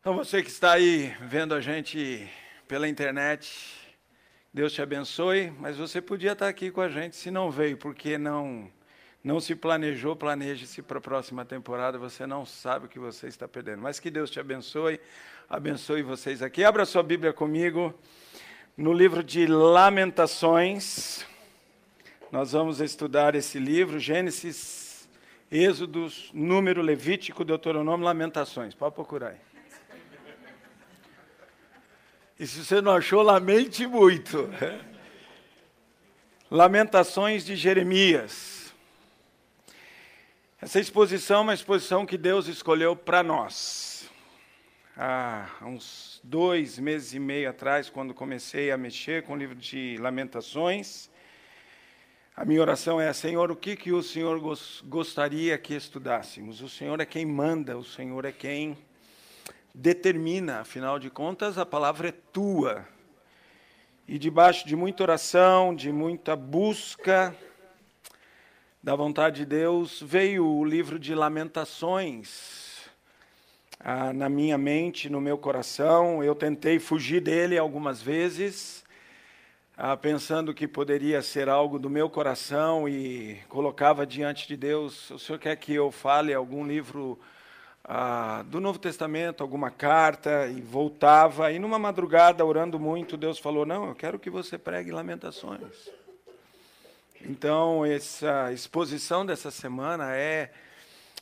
Então, você que está aí vendo a gente pela internet, Deus te abençoe, mas você podia estar aqui com a gente se não veio, porque não não se planejou, planeje-se para a próxima temporada, você não sabe o que você está perdendo. Mas que Deus te abençoe, abençoe vocês aqui. Abra sua Bíblia comigo no livro de Lamentações. Nós vamos estudar esse livro, Gênesis, Êxodos, Número, Levítico, Deuteronômio, Lamentações. Pode procurar aí. E se você não achou, lamente muito. Lamentações de Jeremias. Essa exposição é uma exposição que Deus escolheu para nós. Há uns dois meses e meio atrás, quando comecei a mexer com o livro de Lamentações, a minha oração é: Senhor, o que, que o Senhor gostaria que estudássemos? O Senhor é quem manda, o Senhor é quem determina, afinal de contas, a palavra é tua. E debaixo de muita oração, de muita busca da vontade de Deus, veio o livro de Lamentações ah, na minha mente, no meu coração. Eu tentei fugir dele algumas vezes, ah, pensando que poderia ser algo do meu coração e colocava diante de Deus: o senhor quer que eu fale algum livro ah, do Novo Testamento, alguma carta, e voltava. E numa madrugada, orando muito, Deus falou: Não, eu quero que você pregue Lamentações. Então, essa exposição dessa semana é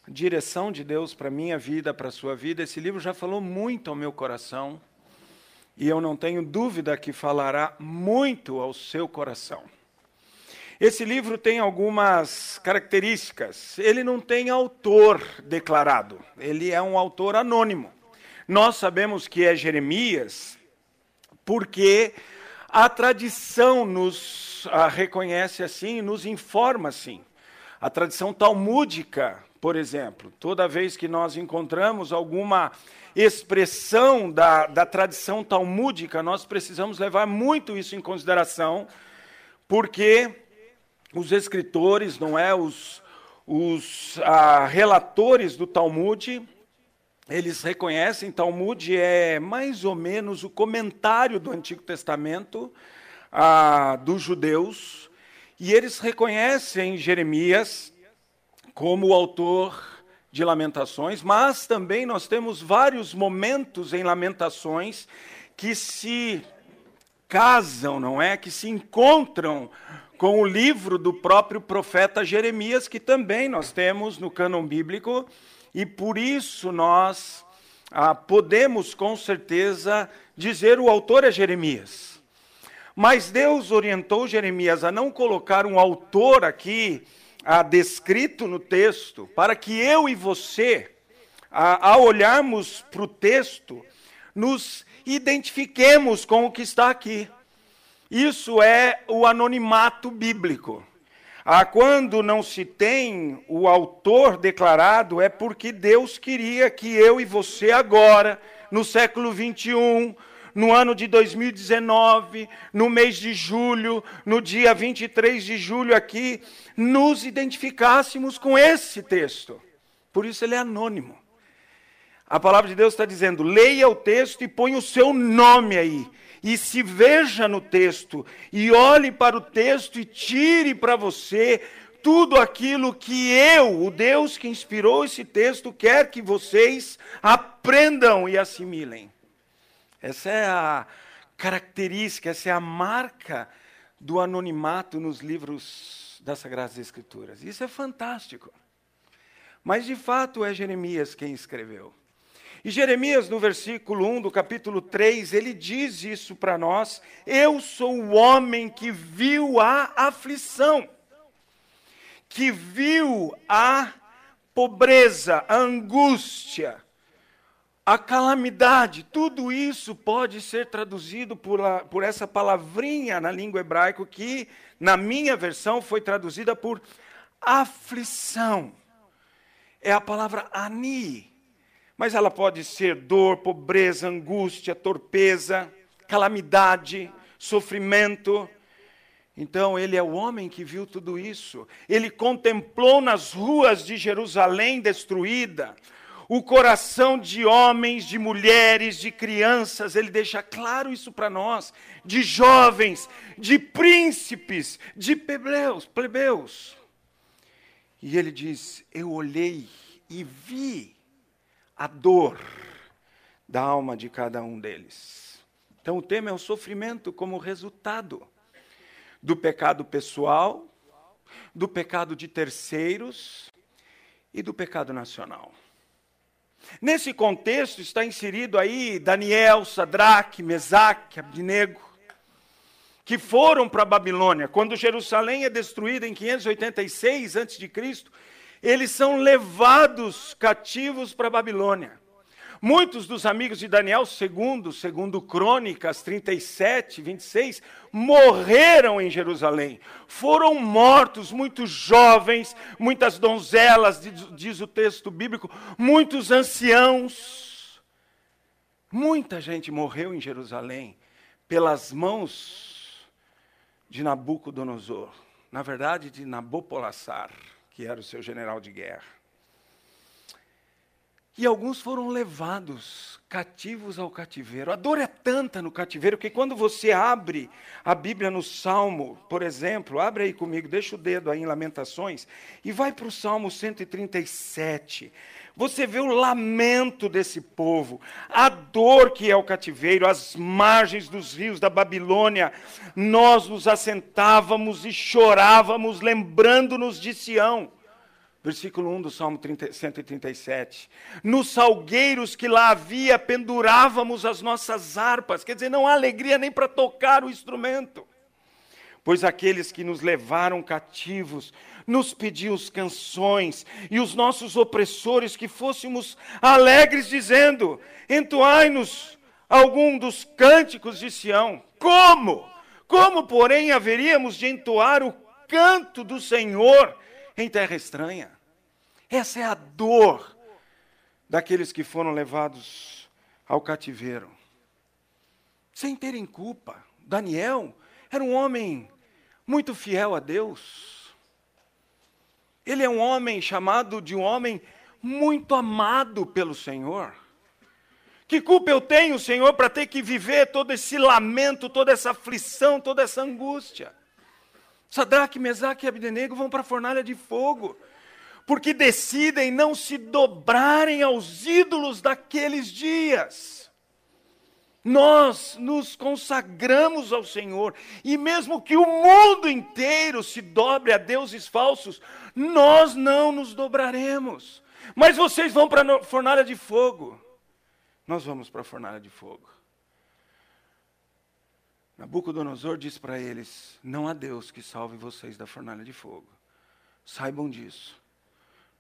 direção de Deus para a minha vida, para a sua vida. Esse livro já falou muito ao meu coração. E eu não tenho dúvida que falará muito ao seu coração. Esse livro tem algumas características. Ele não tem autor declarado, ele é um autor anônimo. Nós sabemos que é Jeremias porque a tradição nos a, reconhece assim, nos informa assim. A tradição talmúdica, por exemplo, toda vez que nós encontramos alguma expressão da, da tradição talmúdica, nós precisamos levar muito isso em consideração, porque os escritores, não é, os, os ah, relatores do Talmud, eles reconhecem, Talmud é mais ou menos o comentário do Antigo Testamento ah, dos judeus, e eles reconhecem Jeremias como o autor de Lamentações, mas também nós temos vários momentos em Lamentações que se casam, não é? Que se encontram com o livro do próprio profeta Jeremias, que também nós temos no cânon bíblico, e por isso nós ah, podemos com certeza dizer o autor é Jeremias. Mas Deus orientou Jeremias a não colocar um autor aqui ah, descrito no texto, para que eu e você, ah, ao olharmos para o texto, nos identifiquemos com o que está aqui. Isso é o anonimato bíblico. Ah, quando não se tem o autor declarado, é porque Deus queria que eu e você agora, no século 21, no ano de 2019, no mês de julho, no dia 23 de julho aqui, nos identificássemos com esse texto. Por isso ele é anônimo. A palavra de Deus está dizendo: leia o texto e põe o seu nome aí e se veja no texto, e olhe para o texto e tire para você tudo aquilo que eu, o Deus que inspirou esse texto, quer que vocês aprendam e assimilem. Essa é a característica, essa é a marca do anonimato nos livros das Sagradas Escrituras. Isso é fantástico. Mas de fato é Jeremias quem escreveu. E Jeremias, no versículo 1 do capítulo 3, ele diz isso para nós: Eu sou o homem que viu a aflição, que viu a pobreza, a angústia, a calamidade. Tudo isso pode ser traduzido por, a, por essa palavrinha na língua hebraica que, na minha versão, foi traduzida por aflição. É a palavra ani mas ela pode ser dor, pobreza, angústia, torpeza, calamidade, sofrimento. Então, ele é o homem que viu tudo isso. Ele contemplou nas ruas de Jerusalém destruída o coração de homens, de mulheres, de crianças, ele deixa claro isso para nós, de jovens, de príncipes, de plebeus, plebeus. E ele diz: Eu olhei e vi a dor da alma de cada um deles. Então o tema é o sofrimento como resultado do pecado pessoal, do pecado de terceiros e do pecado nacional. Nesse contexto está inserido aí Daniel, Sadraque, Mesaque, Abdinego, que foram para a Babilônia. Quando Jerusalém é destruída em 586 a.C., eles são levados cativos para a Babilônia. Muitos dos amigos de Daniel, segundo, segundo Crônicas 37, 26, morreram em Jerusalém. Foram mortos muitos jovens, muitas donzelas, diz o texto bíblico, muitos anciãos. Muita gente morreu em Jerusalém pelas mãos de Nabucodonosor. Na verdade, de Nabopolassar, que era o seu general de guerra. E alguns foram levados cativos ao cativeiro. A dor é tanta no cativeiro que quando você abre a Bíblia no Salmo, por exemplo, abre aí comigo, deixa o dedo aí em Lamentações, e vai para o Salmo 137. Você vê o lamento desse povo, a dor que é o cativeiro, as margens dos rios da Babilônia. Nós nos assentávamos e chorávamos, lembrando-nos de Sião. Versículo 1 do Salmo 30, 137. Nos salgueiros que lá havia, pendurávamos as nossas harpas. Quer dizer, não há alegria nem para tocar o instrumento. Pois aqueles que nos levaram cativos nos pediam canções, e os nossos opressores que fôssemos alegres, dizendo: Entoai-nos algum dos cânticos de Sião. Como? Como, porém, haveríamos de entoar o canto do Senhor em terra estranha? Essa é a dor daqueles que foram levados ao cativeiro. Sem terem culpa. Daniel era um homem muito fiel a Deus. Ele é um homem chamado de um homem muito amado pelo Senhor. Que culpa eu tenho, Senhor, para ter que viver todo esse lamento, toda essa aflição, toda essa angústia? Sadraque, Mesaque e Abdenego vão para a fornalha de fogo porque decidem não se dobrarem aos ídolos daqueles dias. Nós nos consagramos ao Senhor, e mesmo que o mundo inteiro se dobre a deuses falsos, nós não nos dobraremos. Mas vocês vão para a fornalha de fogo. Nós vamos para a fornalha de fogo. Nabucodonosor diz para eles: Não há Deus que salve vocês da fornalha de fogo. Saibam disso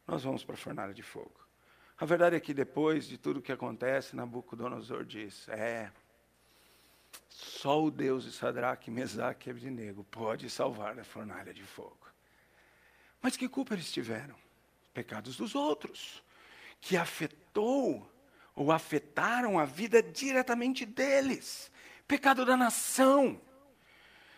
nós vamos para a fornalha de fogo. A verdade é que depois de tudo que acontece, Nabucodonosor diz: é, só o Deus de Sadraque, Mesaque e Abednego pode salvar da fornalha de fogo. Mas que culpa eles tiveram? Pecados dos outros, que afetou ou afetaram a vida diretamente deles. Pecado da nação.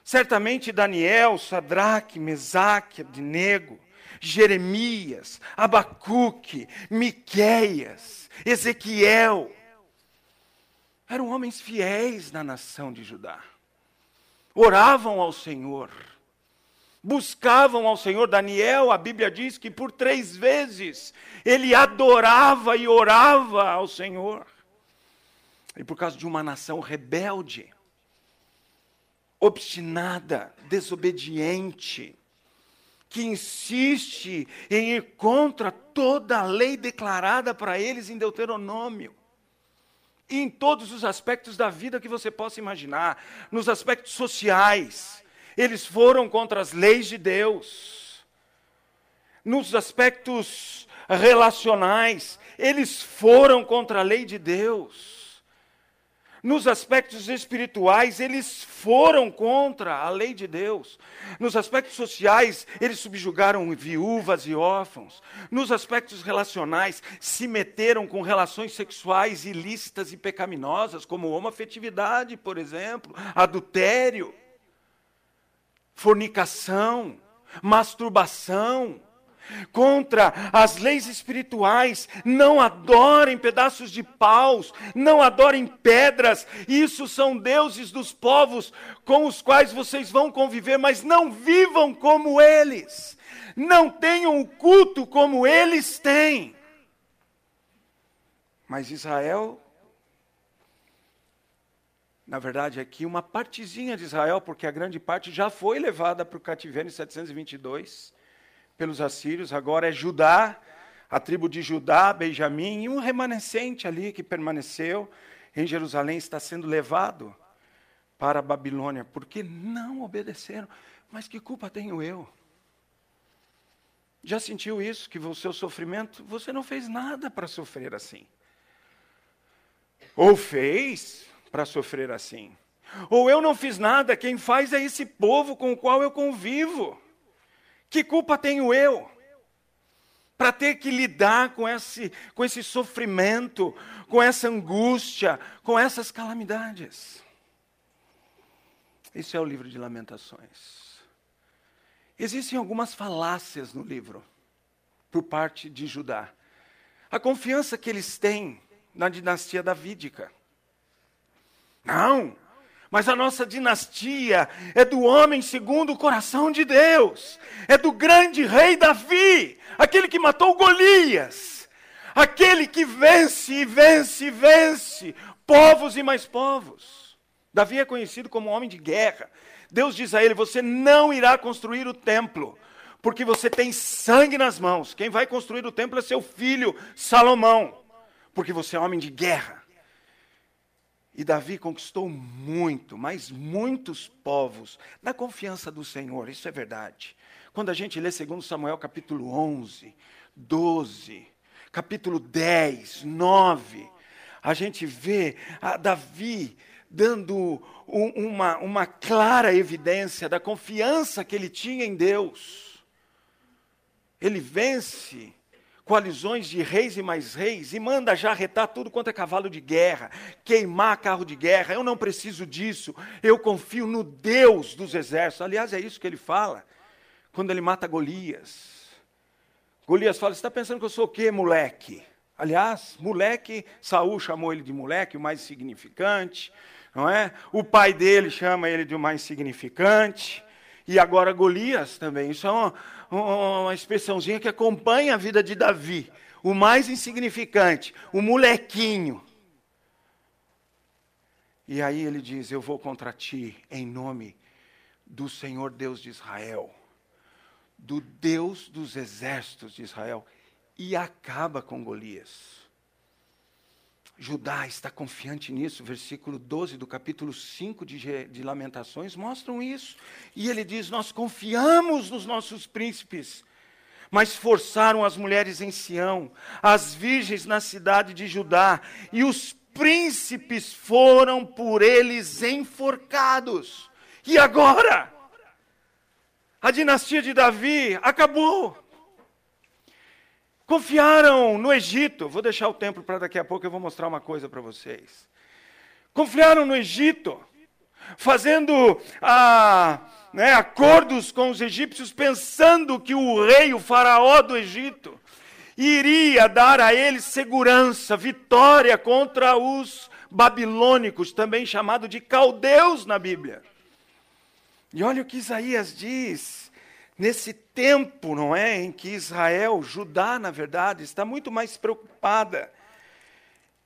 Certamente Daniel, Sadraque, Mesaque, Abednego Jeremias, Abacuque, Miqueias, Ezequiel. Eram homens fiéis na nação de Judá. Oravam ao Senhor. Buscavam ao Senhor. Daniel, a Bíblia diz que por três vezes ele adorava e orava ao Senhor. E por causa de uma nação rebelde, obstinada, desobediente, que insiste em ir contra toda a lei declarada para eles em Deuteronômio. Em todos os aspectos da vida que você possa imaginar, nos aspectos sociais, eles foram contra as leis de Deus. Nos aspectos relacionais, eles foram contra a lei de Deus nos aspectos espirituais, eles foram contra a lei de Deus. Nos aspectos sociais, eles subjugaram viúvas e órfãos. Nos aspectos relacionais, se meteram com relações sexuais ilícitas e pecaminosas, como homoafetividade, por exemplo, adultério, fornicação, masturbação, contra as leis espirituais. Não adorem pedaços de paus, não adorem pedras. Isso são deuses dos povos com os quais vocês vão conviver, mas não vivam como eles. Não tenham o culto como eles têm. Mas Israel na verdade, aqui uma partezinha de Israel, porque a grande parte já foi levada para o cativeiro em 722 pelos assírios, agora é Judá, a tribo de Judá, Benjamim, e um remanescente ali que permaneceu em Jerusalém está sendo levado para a Babilônia, porque não obedeceram. Mas que culpa tenho eu? Já sentiu isso? Que o seu sofrimento, você não fez nada para sofrer assim. Ou fez para sofrer assim. Ou eu não fiz nada, quem faz é esse povo com o qual eu convivo. Que culpa tenho eu? Para ter que lidar com esse, com esse sofrimento, com essa angústia, com essas calamidades. Isso é o livro de Lamentações. Existem algumas falácias no livro, por parte de Judá. A confiança que eles têm na dinastia davídica. Não, mas a nossa dinastia é do homem segundo o coração de Deus. É do grande rei Davi, aquele que matou Golias. Aquele que vence e vence e vence povos e mais povos. Davi é conhecido como homem de guerra. Deus diz a ele: Você não irá construir o templo, porque você tem sangue nas mãos. Quem vai construir o templo é seu filho Salomão, porque você é homem de guerra. E Davi conquistou muito, mas muitos povos, na confiança do Senhor, isso é verdade. Quando a gente lê 2 Samuel capítulo 11, 12, capítulo 10, 9, a gente vê a Davi dando um, uma, uma clara evidência da confiança que ele tinha em Deus. Ele vence coalizões de reis e mais reis e manda já retar tudo quanto é cavalo de guerra, queimar carro de guerra. Eu não preciso disso. Eu confio no Deus dos exércitos. Aliás, é isso que ele fala quando ele mata Golias. Golias fala: Você está pensando que eu sou o quê, moleque? Aliás, moleque, Saul chamou ele de moleque, o mais significante, não é? O pai dele chama ele de o mais significante. E agora Golias também. Isso é uma, uma expressãozinha que acompanha a vida de Davi. O mais insignificante, o molequinho. E aí ele diz: Eu vou contra ti em nome do Senhor Deus de Israel, do Deus dos exércitos de Israel, e acaba com Golias. Judá está confiante nisso, versículo 12 do capítulo 5 de, de, Lamentações mostram isso. E ele diz: Nós confiamos nos nossos príncipes, mas forçaram as mulheres em Sião, as virgens na cidade de Judá, e os príncipes foram por eles enforcados. E agora? A dinastia de Davi acabou. Confiaram no Egito. Vou deixar o templo para daqui a pouco, eu vou mostrar uma coisa para vocês. Confiaram no Egito, fazendo ah, né, acordos com os egípcios, pensando que o rei, o faraó do Egito, iria dar a eles segurança, vitória contra os babilônicos, também chamado de caldeus na Bíblia. E olha o que Isaías diz nesse tempo, não é, em que Israel, Judá, na verdade, está muito mais preocupada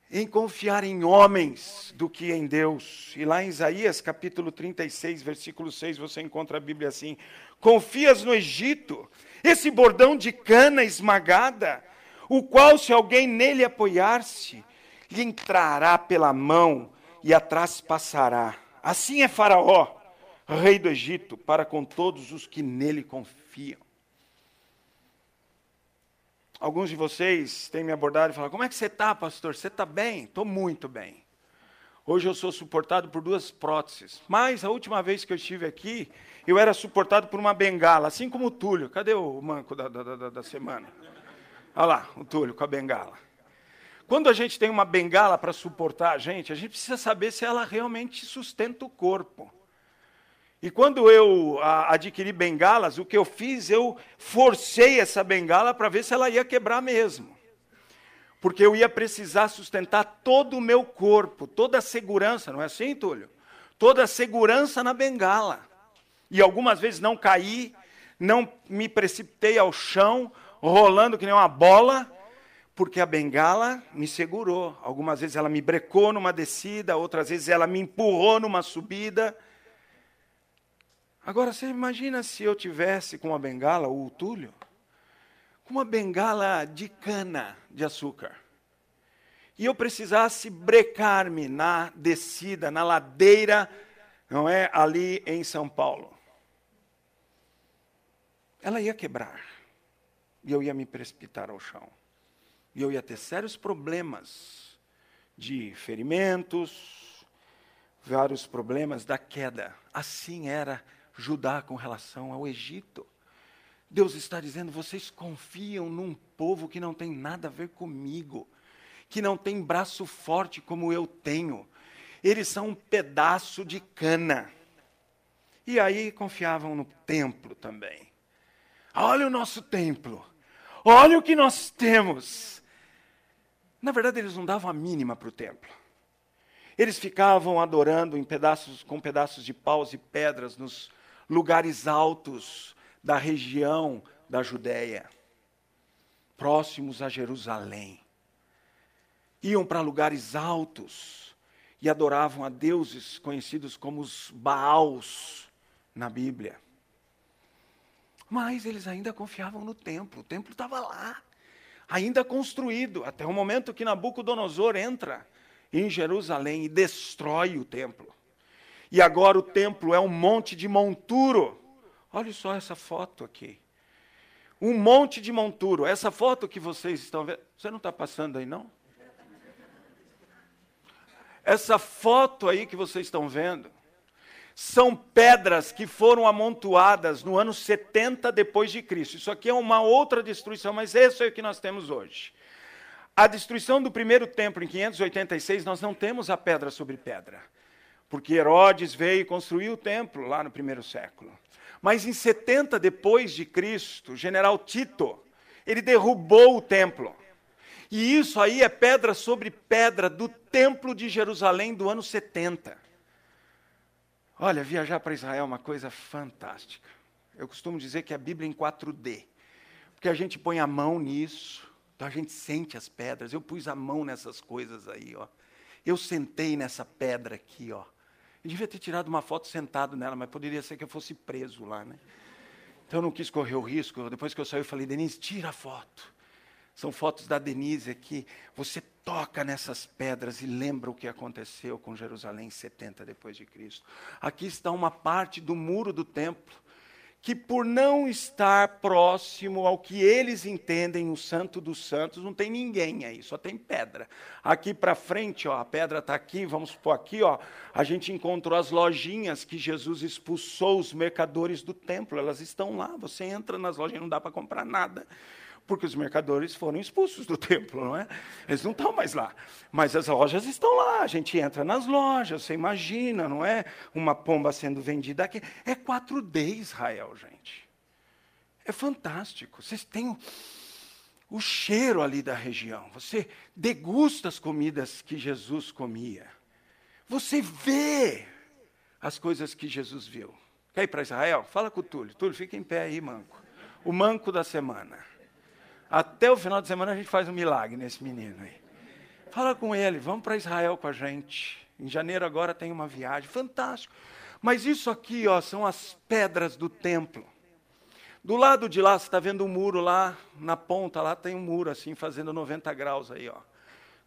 em confiar em homens do que em Deus. E lá em Isaías, capítulo 36, versículo 6, você encontra a Bíblia assim: Confias no Egito, esse bordão de cana esmagada, o qual, se alguém nele apoiar-se, lhe entrará pela mão e atrás passará. Assim é Faraó rei do Egito, para com todos os que nele confiam. Alguns de vocês têm me abordado e falado: Como é que você está, pastor? Você está bem? Estou muito bem. Hoje eu sou suportado por duas próteses. Mas a última vez que eu estive aqui, eu era suportado por uma bengala, assim como o Túlio. Cadê o manco da, da, da, da semana? Olha lá, o Túlio com a bengala. Quando a gente tem uma bengala para suportar a gente, a gente precisa saber se ela realmente sustenta o corpo. E quando eu a, adquiri bengalas, o que eu fiz, eu forcei essa bengala para ver se ela ia quebrar mesmo. Porque eu ia precisar sustentar todo o meu corpo, toda a segurança, não é assim, Túlio? Toda a segurança na bengala. E algumas vezes não caí, não me precipitei ao chão, rolando que nem uma bola, porque a bengala me segurou. Algumas vezes ela me brecou numa descida, outras vezes ela me empurrou numa subida. Agora, você imagina se eu tivesse com uma bengala, o Túlio, com uma bengala de cana de açúcar, e eu precisasse brecar-me na descida, na ladeira, não é, ali em São Paulo. Ela ia quebrar, e eu ia me precipitar ao chão. E eu ia ter sérios problemas de ferimentos, vários problemas da queda. Assim era Judá com relação ao Egito. Deus está dizendo: vocês confiam num povo que não tem nada a ver comigo, que não tem braço forte como eu tenho. Eles são um pedaço de cana. E aí confiavam no templo também. Olha o nosso templo. Olha o que nós temos. Na verdade, eles não davam a mínima para o templo. Eles ficavam adorando em pedaços, com pedaços de paus e pedras nos lugares altos da região da Judéia, próximos a Jerusalém. Iam para lugares altos e adoravam a deuses conhecidos como os Baals na Bíblia. Mas eles ainda confiavam no templo, o templo estava lá ainda construído, até o momento que Nabucodonosor entra em Jerusalém e destrói o templo. E agora o templo é um monte de monturo. Olha só essa foto aqui. Um monte de monturo. Essa foto que vocês estão vendo. Você não está passando aí, não? Essa foto aí que vocês estão vendo são pedras que foram amontoadas no ano 70 depois de Cristo. Isso aqui é uma outra destruição, mas esse é o que nós temos hoje. A destruição do primeiro templo em 586, nós não temos a pedra sobre pedra, porque Herodes veio e construiu o templo lá no primeiro século. Mas em 70 depois de Cristo, o general Tito, ele derrubou o templo. E isso aí é pedra sobre pedra do templo de Jerusalém do ano 70. Olha, viajar para Israel é uma coisa fantástica. Eu costumo dizer que é a Bíblia em 4D, porque a gente põe a mão nisso, então a gente sente as pedras. Eu pus a mão nessas coisas aí, ó. Eu sentei nessa pedra aqui, ó. Eu devia ter tirado uma foto sentado nela, mas poderia ser que eu fosse preso lá, né? Então eu não quis correr o risco. Depois que eu saí, eu falei, Denise, tira a foto. São fotos da Denise aqui. Você toca nessas pedras e lembra o que aconteceu com Jerusalém 70 depois de Cristo. Aqui está uma parte do muro do templo que por não estar próximo ao que eles entendem o santo dos santos, não tem ninguém aí, só tem pedra. Aqui para frente, ó, a pedra está aqui, vamos pôr aqui, ó, a gente encontrou as lojinhas que Jesus expulsou os mercadores do templo, elas estão lá, você entra nas lojas, não dá para comprar nada porque os mercadores foram expulsos do templo, não é? Eles não estão mais lá. Mas as lojas estão lá, a gente entra nas lojas, você imagina, não é? Uma pomba sendo vendida aqui. É 4D Israel, gente. É fantástico. Vocês têm o, cheiro ali da região. Você degusta as comidas que Jesus comia. Você vê as coisas que Jesus viu. Quer ir para Israel? Fala com o Túlio. Túlio, fica em pé aí, manco. O manco da semana. Até o final de semana a gente faz um milagre nesse menino aí. Fala com ele, vamos para Israel com a gente. Em janeiro agora tem uma viagem, fantástico. Mas isso aqui, ó, são as pedras do templo. Do lado de lá, você está vendo um muro lá, na ponta lá tem um muro assim, fazendo 90 graus aí, ó.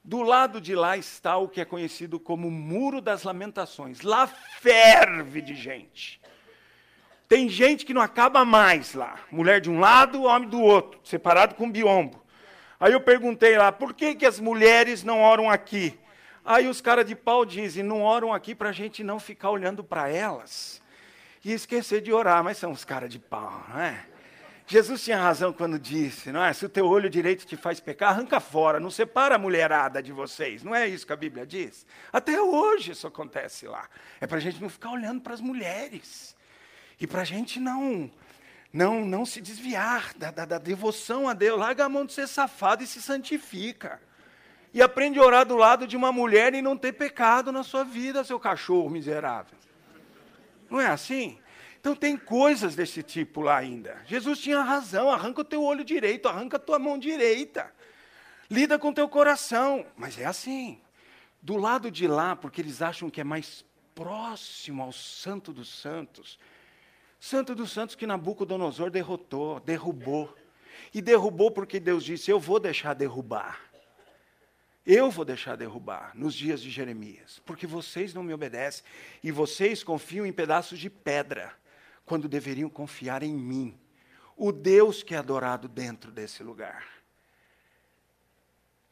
Do lado de lá está o que é conhecido como Muro das Lamentações. Lá ferve de gente. Tem gente que não acaba mais lá. Mulher de um lado, homem do outro, separado com biombo. Aí eu perguntei lá, por que, que as mulheres não oram aqui? Aí os caras de pau dizem, não oram aqui para a gente não ficar olhando para elas e esquecer de orar. Mas são os caras de pau, não é? Jesus tinha razão quando disse, não é? Se o teu olho direito te faz pecar, arranca fora, não separa a mulherada de vocês. Não é isso que a Bíblia diz? Até hoje isso acontece lá. É para a gente não ficar olhando para as mulheres. E para a gente não, não, não se desviar da, da, da devoção a Deus, larga a mão de ser safado e se santifica. E aprende a orar do lado de uma mulher e não ter pecado na sua vida, seu cachorro miserável. Não é assim? Então tem coisas desse tipo lá ainda. Jesus tinha razão, arranca o teu olho direito, arranca a tua mão direita. Lida com o teu coração. Mas é assim. Do lado de lá, porque eles acham que é mais próximo ao Santo dos Santos. Santo dos Santos que Nabucodonosor derrotou, derrubou. E derrubou porque Deus disse: Eu vou deixar derrubar. Eu vou deixar derrubar nos dias de Jeremias, porque vocês não me obedecem e vocês confiam em pedaços de pedra, quando deveriam confiar em mim, o Deus que é adorado dentro desse lugar.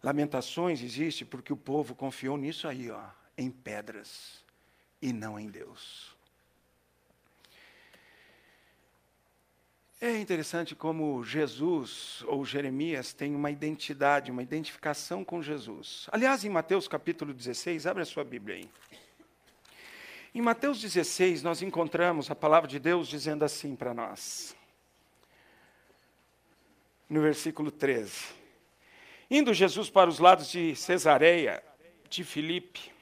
Lamentações existe porque o povo confiou nisso aí, ó, em pedras e não em Deus. É interessante como Jesus ou Jeremias tem uma identidade, uma identificação com Jesus. Aliás, em Mateus capítulo 16, abre a sua Bíblia aí. Em Mateus 16, nós encontramos a palavra de Deus dizendo assim para nós. No versículo 13. Indo Jesus para os lados de Cesareia, de Filipe,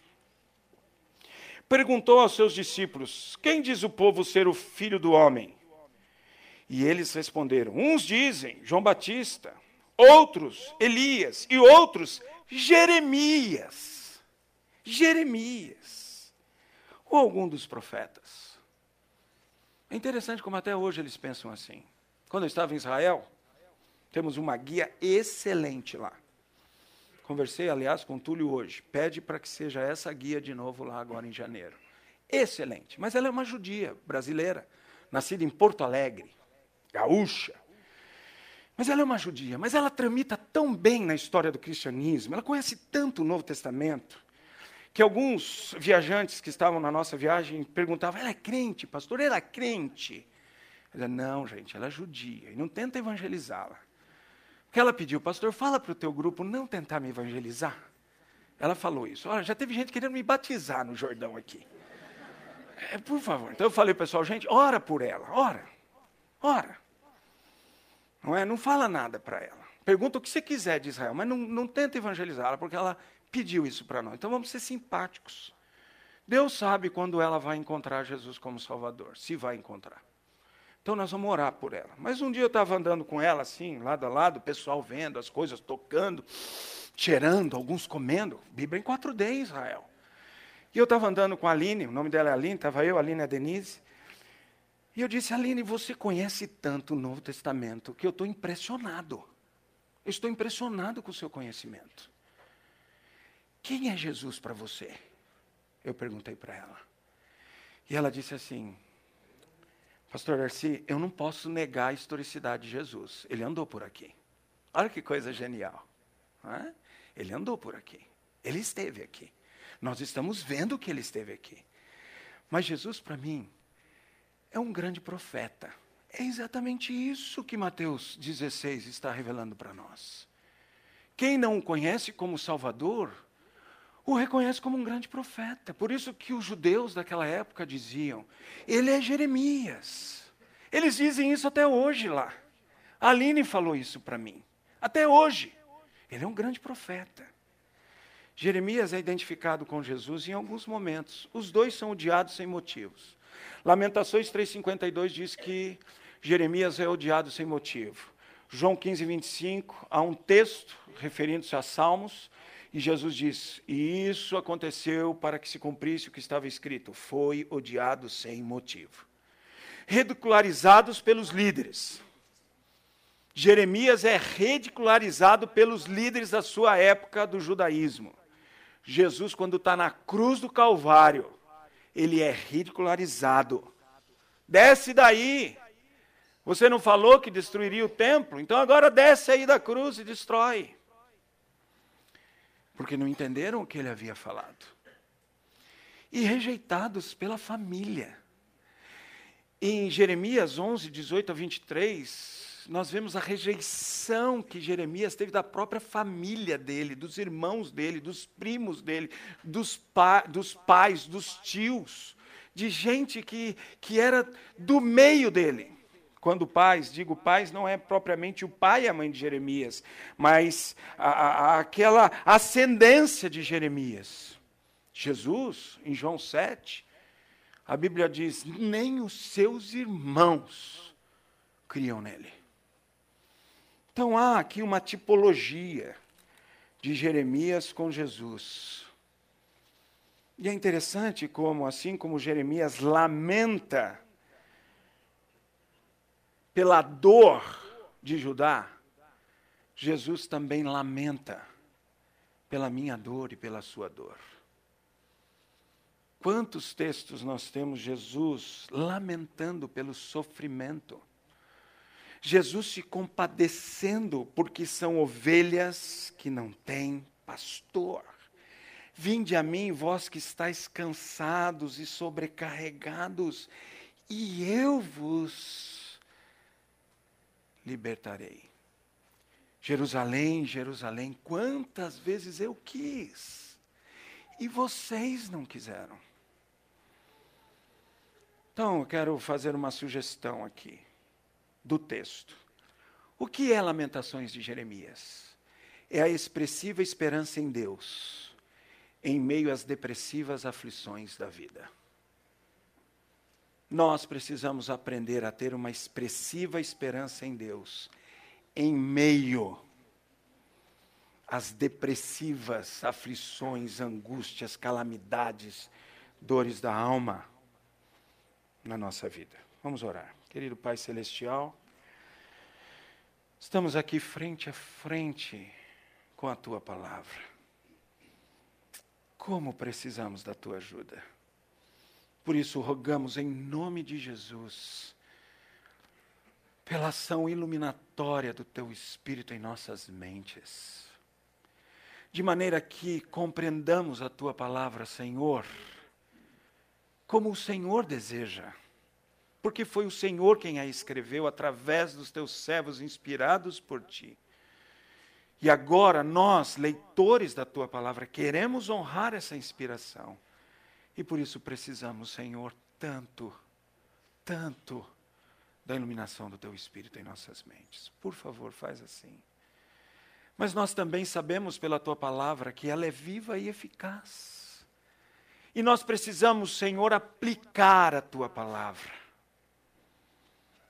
perguntou aos seus discípulos: Quem diz o povo ser o filho do homem? E eles responderam: Uns dizem João Batista, outros Elias e outros Jeremias. Jeremias ou algum dos profetas. É interessante como até hoje eles pensam assim. Quando eu estava em Israel, temos uma guia excelente lá. Conversei, aliás, com Túlio hoje. Pede para que seja essa guia de novo lá agora em janeiro. Excelente. Mas ela é uma judia brasileira, nascida em Porto Alegre, gaúcha. Mas ela é uma judia, mas ela tramita tão bem na história do cristianismo, ela conhece tanto o Novo Testamento, que alguns viajantes que estavam na nossa viagem perguntavam: ela é crente, pastor? Ela é crente? Ela não, gente, ela é judia e não tenta evangelizá-la. O que ela pediu, pastor, fala para o teu grupo não tentar me evangelizar. Ela falou isso. Olha, já teve gente querendo me batizar no Jordão aqui. É, por favor. Então eu falei, pessoal, gente, ora por ela, ora, ora. Não é? Não fala nada para ela. Pergunta o que você quiser de Israel, mas não, não tenta evangelizá-la, porque ela pediu isso para nós. Então vamos ser simpáticos. Deus sabe quando ela vai encontrar Jesus como Salvador, se vai encontrar. Então nós vamos orar por ela. Mas um dia eu estava andando com ela assim, lado a lado, o pessoal vendo as coisas, tocando, cheirando, alguns comendo. Bíblia em 4D, Israel. E eu estava andando com a Aline, o nome dela é Aline, estava eu, a Aline e a Denise. E eu disse, Aline, você conhece tanto o Novo Testamento que eu estou impressionado. Eu estou impressionado com o seu conhecimento. Quem é Jesus para você? Eu perguntei para ela. E ela disse assim: Pastor Darcy, eu não posso negar a historicidade de Jesus. Ele andou por aqui. Olha que coisa genial. É? Ele andou por aqui. Ele esteve aqui. Nós estamos vendo que ele esteve aqui. Mas Jesus, para mim, é um grande profeta. É exatamente isso que Mateus 16 está revelando para nós. Quem não o conhece como Salvador, o reconhece como um grande profeta. Por isso que os judeus daquela época diziam: ele é Jeremias. Eles dizem isso até hoje lá. A Aline falou isso para mim. Até hoje. Ele é um grande profeta. Jeremias é identificado com Jesus em alguns momentos. Os dois são odiados sem motivos. Lamentações 3,52 diz que Jeremias é odiado sem motivo. João 15, 25, há um texto referindo-se a Salmos, e Jesus diz: E isso aconteceu para que se cumprisse o que estava escrito: foi odiado sem motivo. Ridicularizados pelos líderes. Jeremias é ridicularizado pelos líderes da sua época do judaísmo. Jesus, quando está na cruz do Calvário, ele é ridicularizado. Desce daí. Você não falou que destruiria o templo? Então agora desce aí da cruz e destrói porque não entenderam o que ele havia falado. E rejeitados pela família. Em Jeremias 11, 18 a 23, nós vemos a rejeição que Jeremias teve da própria família dele, dos irmãos dele, dos primos dele, dos, pa dos pais, dos tios. de gente que, que era do meio dele. Quando pais, digo pais, não é propriamente o pai e a mãe de Jeremias, mas a, a, aquela ascendência de Jeremias. Jesus, em João 7, a Bíblia diz: nem os seus irmãos criam nele. Então há aqui uma tipologia de Jeremias com Jesus. E é interessante como, assim como Jeremias lamenta pela dor de Judá, Jesus também lamenta pela minha dor e pela sua dor. Quantos textos nós temos Jesus lamentando pelo sofrimento? Jesus se compadecendo porque são ovelhas que não têm pastor. Vinde a mim, vós que estáis cansados e sobrecarregados, e eu vos libertarei. Jerusalém, Jerusalém, quantas vezes eu quis e vocês não quiseram. Então, eu quero fazer uma sugestão aqui do texto. O que é Lamentações de Jeremias? É a expressiva esperança em Deus, em meio às depressivas aflições da vida. Nós precisamos aprender a ter uma expressiva esperança em Deus, em meio às depressivas aflições, angústias, calamidades, dores da alma na nossa vida. Vamos orar. Querido Pai Celestial, estamos aqui frente a frente com a tua palavra. Como precisamos da tua ajuda. Por isso, rogamos em nome de Jesus, pela ação iluminatória do Teu Espírito em nossas mentes, de maneira que compreendamos a Tua palavra, Senhor, como o Senhor deseja, porque foi o Senhor quem a escreveu através dos Teus servos inspirados por Ti. E agora nós, leitores da Tua palavra, queremos honrar essa inspiração e por isso precisamos, Senhor, tanto, tanto da iluminação do Teu Espírito em nossas mentes. Por favor, faz assim. Mas nós também sabemos pela Tua palavra que ela é viva e eficaz. E nós precisamos, Senhor, aplicar a Tua palavra.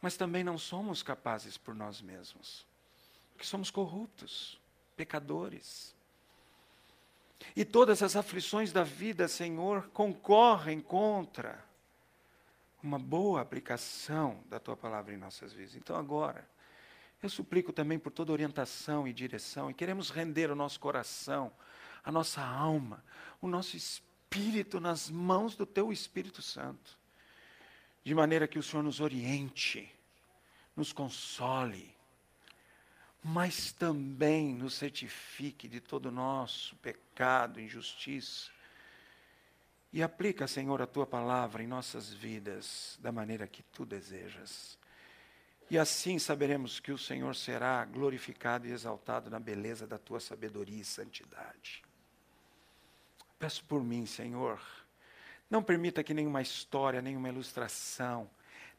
Mas também não somos capazes por nós mesmos, porque somos corruptos, pecadores. E todas as aflições da vida, Senhor, concorrem contra uma boa aplicação da tua palavra em nossas vidas. Então agora, eu suplico também por toda orientação e direção, e queremos render o nosso coração, a nossa alma, o nosso espírito nas mãos do teu Espírito Santo, de maneira que o Senhor nos oriente, nos console, mas também nos certifique de todo o nosso pecado, injustiça. E aplica, Senhor, a tua palavra em nossas vidas da maneira que tu desejas. E assim saberemos que o Senhor será glorificado e exaltado na beleza da tua sabedoria e santidade. Peço por mim, Senhor, não permita que nenhuma história, nenhuma ilustração,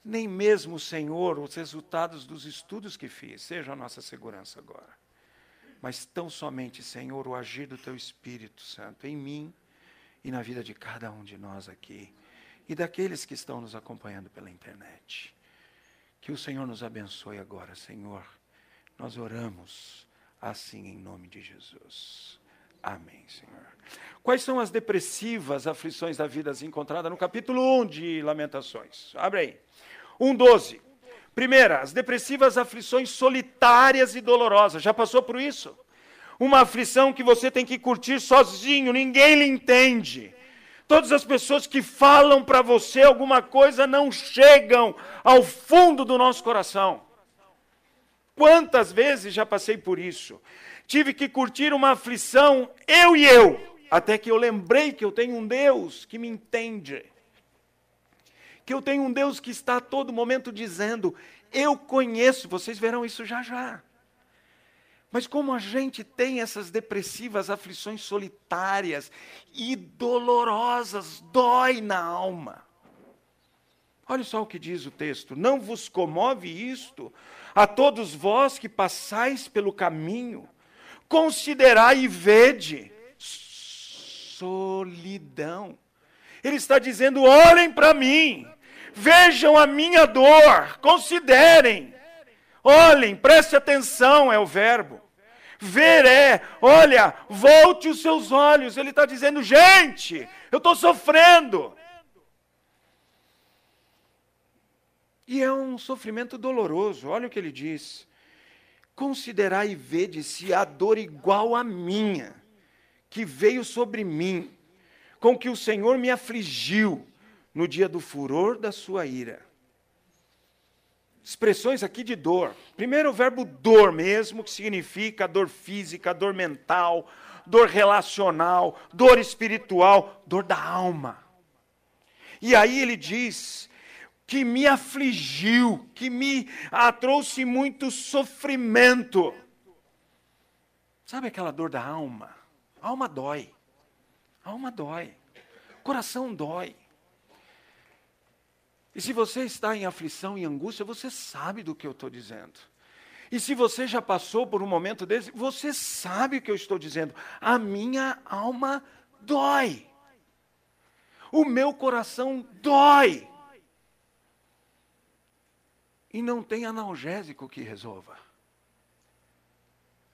nem mesmo, Senhor, os resultados dos estudos que fiz, seja a nossa segurança agora. Mas tão somente, Senhor, o agir do Teu Espírito Santo em mim e na vida de cada um de nós aqui e daqueles que estão nos acompanhando pela internet. Que o Senhor nos abençoe agora, Senhor. Nós oramos assim em nome de Jesus. Amém, Senhor. Quais são as depressivas aflições da vida encontradas no capítulo 1 de Lamentações? Abre aí. 1,12. Primeira, as depressivas aflições solitárias e dolorosas. Já passou por isso? Uma aflição que você tem que curtir sozinho, ninguém lhe entende. Todas as pessoas que falam para você alguma coisa não chegam ao fundo do nosso coração. Quantas vezes já passei por isso? Tive que curtir uma aflição, eu e eu, até que eu lembrei que eu tenho um Deus que me entende que eu tenho um Deus que está a todo momento dizendo: Eu conheço, vocês verão isso já já. Mas como a gente tem essas depressivas aflições solitárias e dolorosas, dói na alma. Olha só o que diz o texto: Não vos comove isto a todos vós que passais pelo caminho, considerai e vede solidão. Ele está dizendo: olhem para mim, vejam a minha dor, considerem, olhem, preste atenção, é o verbo. Ver é, olha, volte os seus olhos. Ele está dizendo, gente, eu estou sofrendo. E é um sofrimento doloroso. Olha o que ele diz. Considerai e vede se há dor igual à minha, que veio sobre mim, com que o Senhor me afligiu no dia do furor da sua ira. Expressões aqui de dor. Primeiro o verbo dor mesmo, que significa dor física, dor mental, dor relacional, dor espiritual, dor da alma. E aí ele diz que me afligiu, que me ah, trouxe muito sofrimento. Sabe aquela dor da alma? A alma dói. A alma dói. O coração dói. E se você está em aflição e angústia, você sabe do que eu estou dizendo. E se você já passou por um momento desse, você sabe o que eu estou dizendo. A minha alma dói. O meu coração dói. E não tem analgésico que resolva.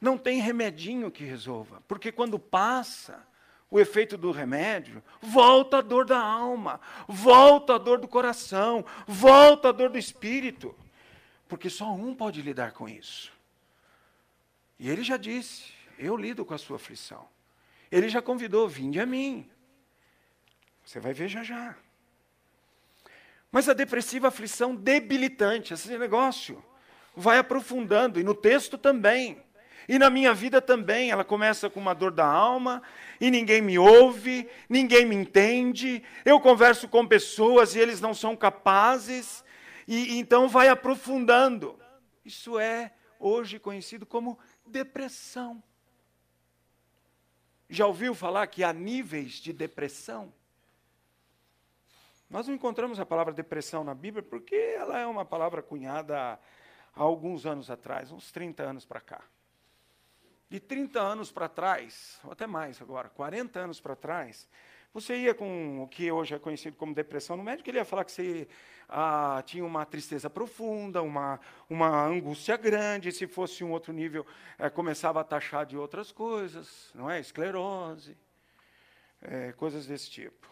Não tem remedinho que resolva. Porque quando passa o efeito do remédio, volta a dor da alma, volta a dor do coração, volta a dor do espírito. Porque só um pode lidar com isso. E ele já disse: Eu lido com a sua aflição. Ele já convidou: Vinde a mim. Você vai ver já já. Mas a depressiva aflição debilitante, esse negócio, vai aprofundando, e no texto também. E na minha vida também, ela começa com uma dor da alma, e ninguém me ouve, ninguém me entende. Eu converso com pessoas e eles não são capazes, e, e então vai aprofundando. Isso é hoje conhecido como depressão. Já ouviu falar que há níveis de depressão? Nós não encontramos a palavra depressão na Bíblia porque ela é uma palavra cunhada há, alguns anos atrás, uns 30 anos para cá. De 30 anos para trás, ou até mais agora, 40 anos para trás, você ia com o que hoje é conhecido como depressão no médico, ele ia falar que você ah, tinha uma tristeza profunda, uma, uma angústia grande, se fosse um outro nível, eh, começava a taxar de outras coisas, não é? Esclerose, é, coisas desse tipo.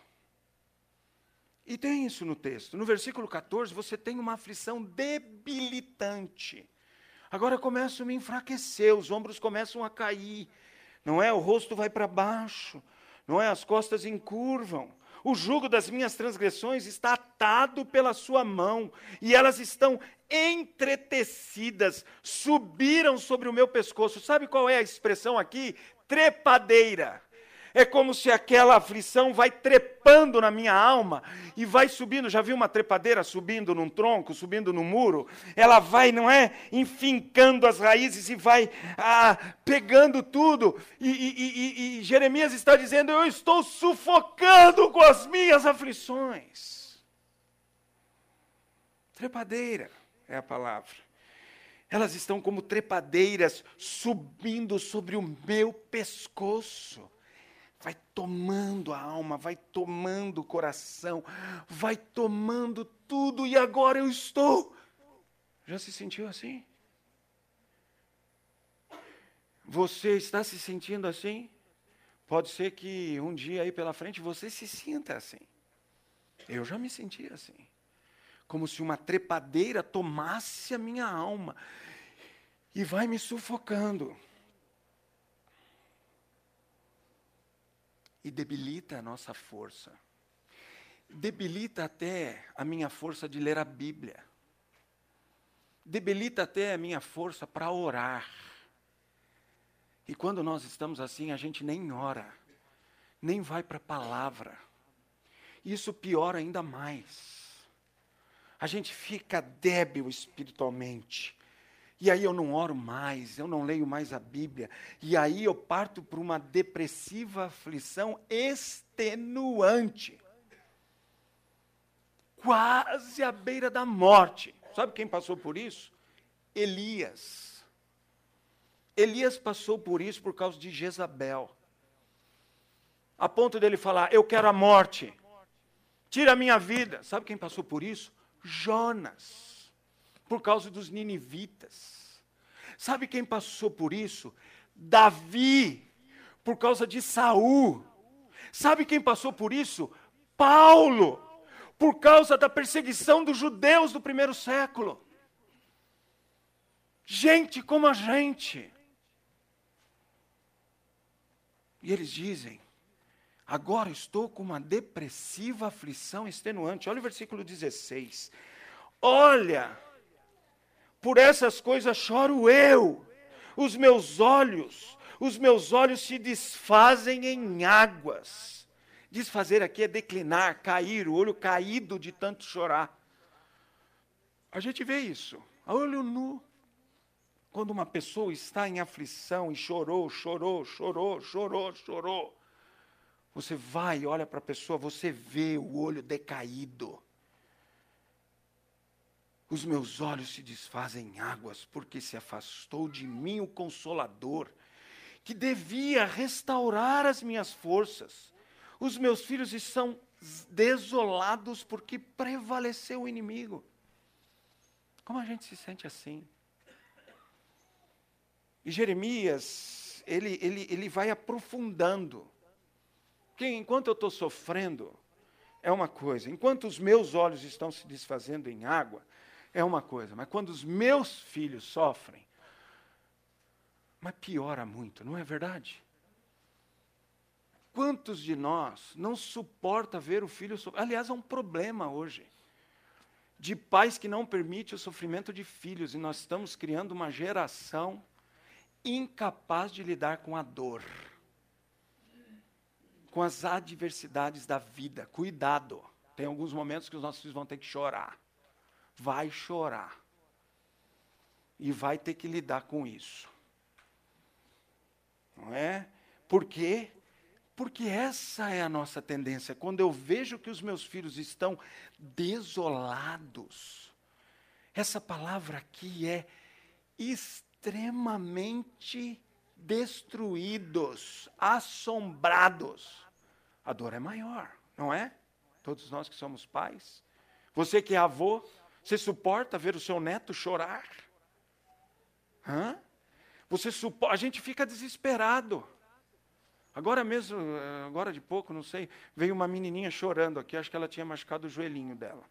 E tem isso no texto. No versículo 14, você tem uma aflição debilitante. Agora começam a me enfraquecer, os ombros começam a cair, não é? O rosto vai para baixo, não é? As costas encurvam. O jugo das minhas transgressões está atado pela sua mão, e elas estão entretecidas, subiram sobre o meu pescoço. Sabe qual é a expressão aqui? Trepadeira. É como se aquela aflição vai trepando na minha alma e vai subindo. Já viu uma trepadeira subindo num tronco, subindo no muro? Ela vai, não é? Enfincando as raízes e vai ah, pegando tudo. E, e, e, e Jeremias está dizendo: Eu estou sufocando com as minhas aflições. Trepadeira é a palavra. Elas estão como trepadeiras subindo sobre o meu pescoço vai tomando a alma, vai tomando o coração, vai tomando tudo, e agora eu estou. Já se sentiu assim? Você está se sentindo assim? Pode ser que um dia aí pela frente você se sinta assim. Eu já me senti assim. Como se uma trepadeira tomasse a minha alma e vai me sufocando. E debilita a nossa força. Debilita até a minha força de ler a Bíblia. Debilita até a minha força para orar. E quando nós estamos assim, a gente nem ora, nem vai para a palavra. Isso piora ainda mais. A gente fica débil espiritualmente. E aí eu não oro mais, eu não leio mais a Bíblia. E aí eu parto para uma depressiva aflição extenuante. quase à beira da morte. Sabe quem passou por isso? Elias. Elias passou por isso por causa de Jezabel. A ponto dele falar: Eu quero a morte, tira a minha vida. Sabe quem passou por isso? Jonas, por causa dos ninivitas. Sabe quem passou por isso? Davi, por causa de Saul. Sabe quem passou por isso? Paulo, por causa da perseguição dos judeus do primeiro século. Gente como a gente. E eles dizem: agora estou com uma depressiva aflição extenuante. Olha o versículo 16. Olha, por essas coisas choro eu, os meus olhos, os meus olhos se desfazem em águas. Desfazer aqui é declinar, cair, o olho caído de tanto chorar. A gente vê isso, a olho nu. Quando uma pessoa está em aflição e chorou, chorou, chorou, chorou, chorou, você vai olha para a pessoa, você vê o olho decaído. Os meus olhos se desfazem em águas, porque se afastou de mim o consolador, que devia restaurar as minhas forças. Os meus filhos estão desolados porque prevaleceu o inimigo. Como a gente se sente assim? E Jeremias, ele, ele, ele vai aprofundando. Porque enquanto eu estou sofrendo, é uma coisa. Enquanto os meus olhos estão se desfazendo em água, é uma coisa. Mas quando os meus filhos sofrem, mas piora muito, não é verdade? Quantos de nós não suporta ver o filho sofrer? Aliás, é um problema hoje de pais que não permite o sofrimento de filhos e nós estamos criando uma geração incapaz de lidar com a dor, com as adversidades da vida. Cuidado. Tem alguns momentos que os nossos filhos vão ter que chorar. Vai chorar. E vai ter que lidar com isso. Não é? Por quê? Porque essa é a nossa tendência. Quando eu vejo que os meus filhos estão desolados, essa palavra aqui é extremamente destruídos, assombrados. A dor é maior, não é? Todos nós que somos pais. Você que é avô, você suporta ver o seu neto chorar? Hã? Você suporta, a gente fica desesperado. Agora mesmo, agora de pouco, não sei, veio uma menininha chorando aqui, acho que ela tinha machucado o joelhinho dela.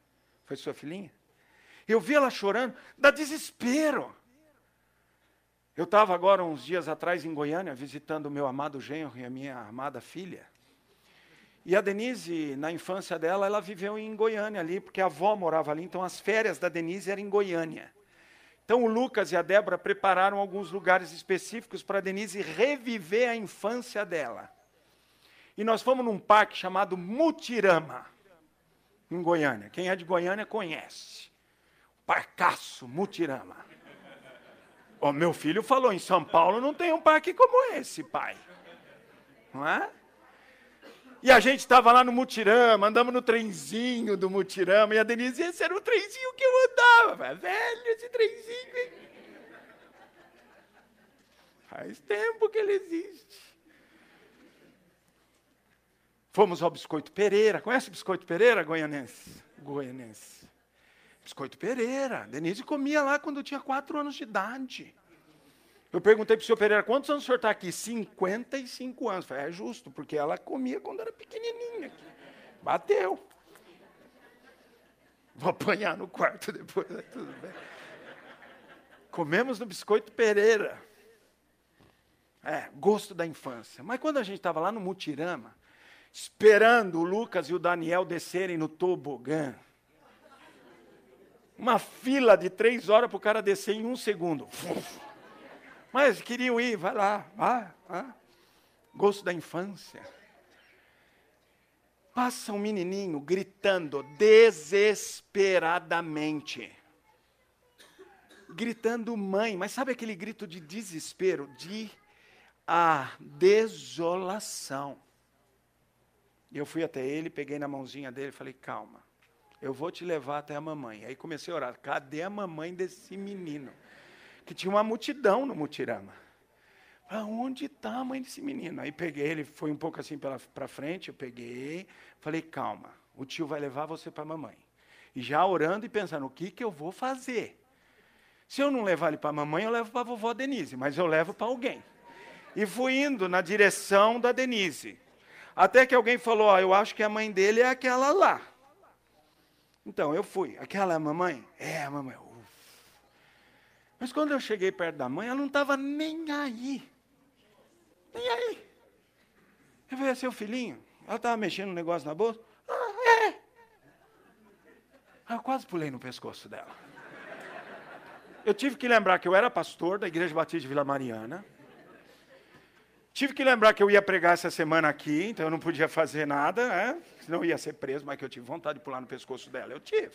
Foi sua filhinha? Eu vi ela chorando, dá desespero. Eu estava agora, uns dias atrás, em Goiânia, visitando o meu amado genro e a minha amada filha. E a Denise, na infância dela, ela viveu em Goiânia ali, porque a avó morava ali, então as férias da Denise eram em Goiânia. Então o Lucas e a Débora prepararam alguns lugares específicos para a Denise reviver a infância dela. E nós fomos num parque chamado Mutirama, em Goiânia. Quem é de Goiânia conhece. Parcaço, Mutirama. O meu filho falou, em São Paulo não tem um parque como esse, pai. Não é? E a gente estava lá no Mutirama, andamos no trenzinho do Mutirama, e a Denise, esse era o trenzinho que eu andava. Velho, esse trenzinho. Hein? Faz tempo que ele existe. Fomos ao Biscoito Pereira. Conhece o Biscoito Pereira, goianense? Goianense. Biscoito Pereira. Denise comia lá quando tinha quatro anos de idade. Eu perguntei para o senhor Pereira, quantos anos o senhor está aqui? 55 anos. Falei, é justo, porque ela comia quando era pequenininha. Bateu. Vou apanhar no quarto depois, né? tudo bem. Comemos no Biscoito Pereira. É, gosto da infância. Mas quando a gente estava lá no Mutirama, esperando o Lucas e o Daniel descerem no tobogã, uma fila de três horas para o cara descer em um segundo. Mas queriam ir, vai lá, vá, vá. Gosto da infância. Passa um menininho gritando desesperadamente. Gritando mãe, mas sabe aquele grito de desespero, de a desolação. Eu fui até ele, peguei na mãozinha dele e falei: calma, eu vou te levar até a mamãe. Aí comecei a orar, cadê a mamãe desse menino? Que tinha uma multidão no mutirama. Aonde está a mãe desse menino? Aí peguei, ele foi um pouco assim para frente, eu peguei, falei, calma, o tio vai levar você para a mamãe. E já orando e pensando, o que, que eu vou fazer? Se eu não levar ele para a mamãe, eu levo para a vovó Denise, mas eu levo para alguém. E fui indo na direção da Denise. Até que alguém falou, oh, eu acho que a mãe dele é aquela lá. Então, eu fui. Aquela é a mamãe? É, a mamãe. Mas quando eu cheguei perto da mãe, ela não estava nem aí. Nem aí. Eu falei, é seu filhinho? Ela estava mexendo um negócio na bolsa? Ah, é. Aí eu quase pulei no pescoço dela. Eu tive que lembrar que eu era pastor da Igreja Batista de Vila Mariana. Tive que lembrar que eu ia pregar essa semana aqui, então eu não podia fazer nada, né? senão ia ser preso, mas que eu tive vontade de pular no pescoço dela. Eu tive.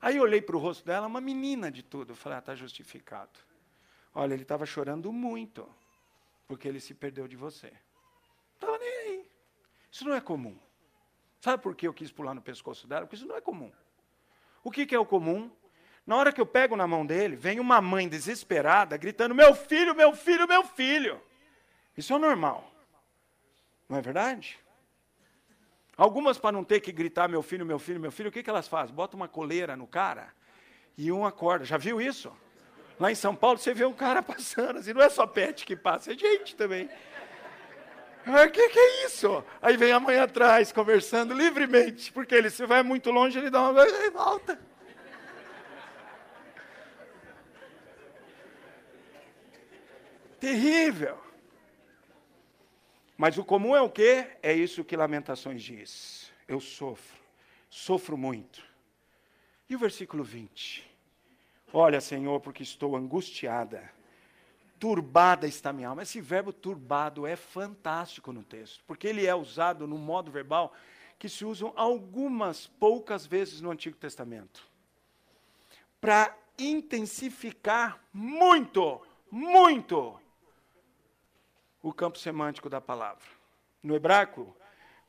Aí eu olhei para o rosto dela, uma menina de tudo. Eu falei, ah, está justificado. Olha, ele estava chorando muito porque ele se perdeu de você. Estava nem aí. Isso não é comum. Sabe por que eu quis pular no pescoço dela? Porque isso não é comum. O que, que é o comum? Na hora que eu pego na mão dele, vem uma mãe desesperada gritando: Meu filho, meu filho, meu filho. Isso é normal. Não é verdade? Algumas, para não ter que gritar meu filho, meu filho, meu filho, o que, que elas fazem? Bota uma coleira no cara e um acorda. Já viu isso? Lá em São Paulo você vê um cara passando, assim, não é só pet que passa, é gente também. O que, que é isso? Aí vem a mãe atrás, conversando livremente, porque ele se vai muito longe, ele dá uma e volta. Terrível. Mas o comum é o quê? É isso que Lamentações diz. Eu sofro, sofro muito. E o versículo 20? Olha, Senhor, porque estou angustiada. Turbada está minha alma. Esse verbo turbado é fantástico no texto, porque ele é usado no modo verbal que se usam algumas poucas vezes no Antigo Testamento. Para intensificar muito, muito o campo semântico da palavra. No hebraico,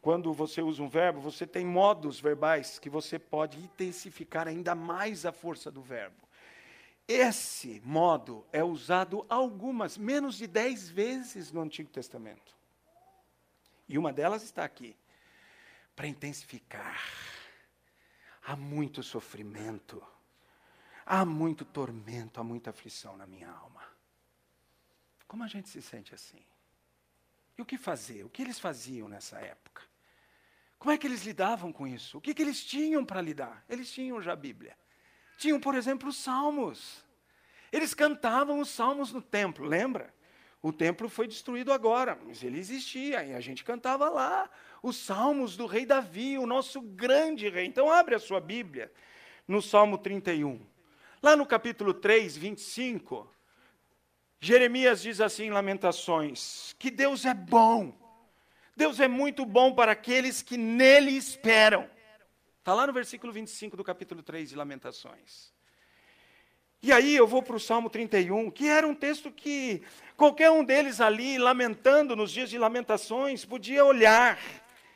quando você usa um verbo, você tem modos verbais que você pode intensificar ainda mais a força do verbo. Esse modo é usado algumas, menos de dez vezes no Antigo Testamento. E uma delas está aqui, para intensificar. Há muito sofrimento, há muito tormento, há muita aflição na minha alma. Como a gente se sente assim? E o que fazer? O que eles faziam nessa época? Como é que eles lidavam com isso? O que, que eles tinham para lidar? Eles tinham já a Bíblia. Tinham, por exemplo, os salmos. Eles cantavam os salmos no templo, lembra? O templo foi destruído agora, mas ele existia e a gente cantava lá os salmos do rei Davi, o nosso grande rei. Então, abre a sua Bíblia no Salmo 31. Lá no capítulo 3, 25, Jeremias diz assim em Lamentações: que Deus é bom, Deus é muito bom para aqueles que nele esperam. Está lá no versículo 25 do capítulo 3 de Lamentações. E aí eu vou para o Salmo 31, que era um texto que qualquer um deles ali, lamentando nos dias de lamentações, podia olhar,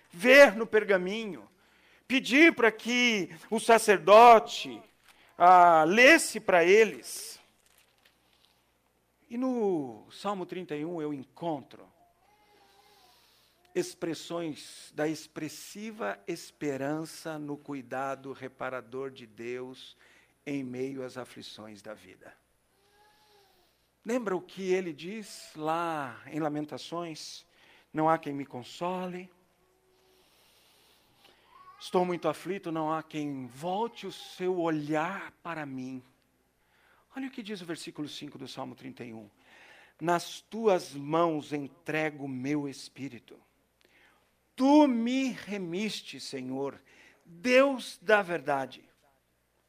ver no pergaminho, pedir para que o sacerdote ah, lesse para eles. E no Salmo 31 eu encontro expressões da expressiva esperança no cuidado reparador de Deus em meio às aflições da vida. Lembra o que ele diz lá em Lamentações? Não há quem me console. Estou muito aflito, não há quem volte o seu olhar para mim. Olha o que diz o versículo 5 do Salmo 31. Nas tuas mãos entrego meu espírito. Tu me remiste, Senhor, Deus da verdade.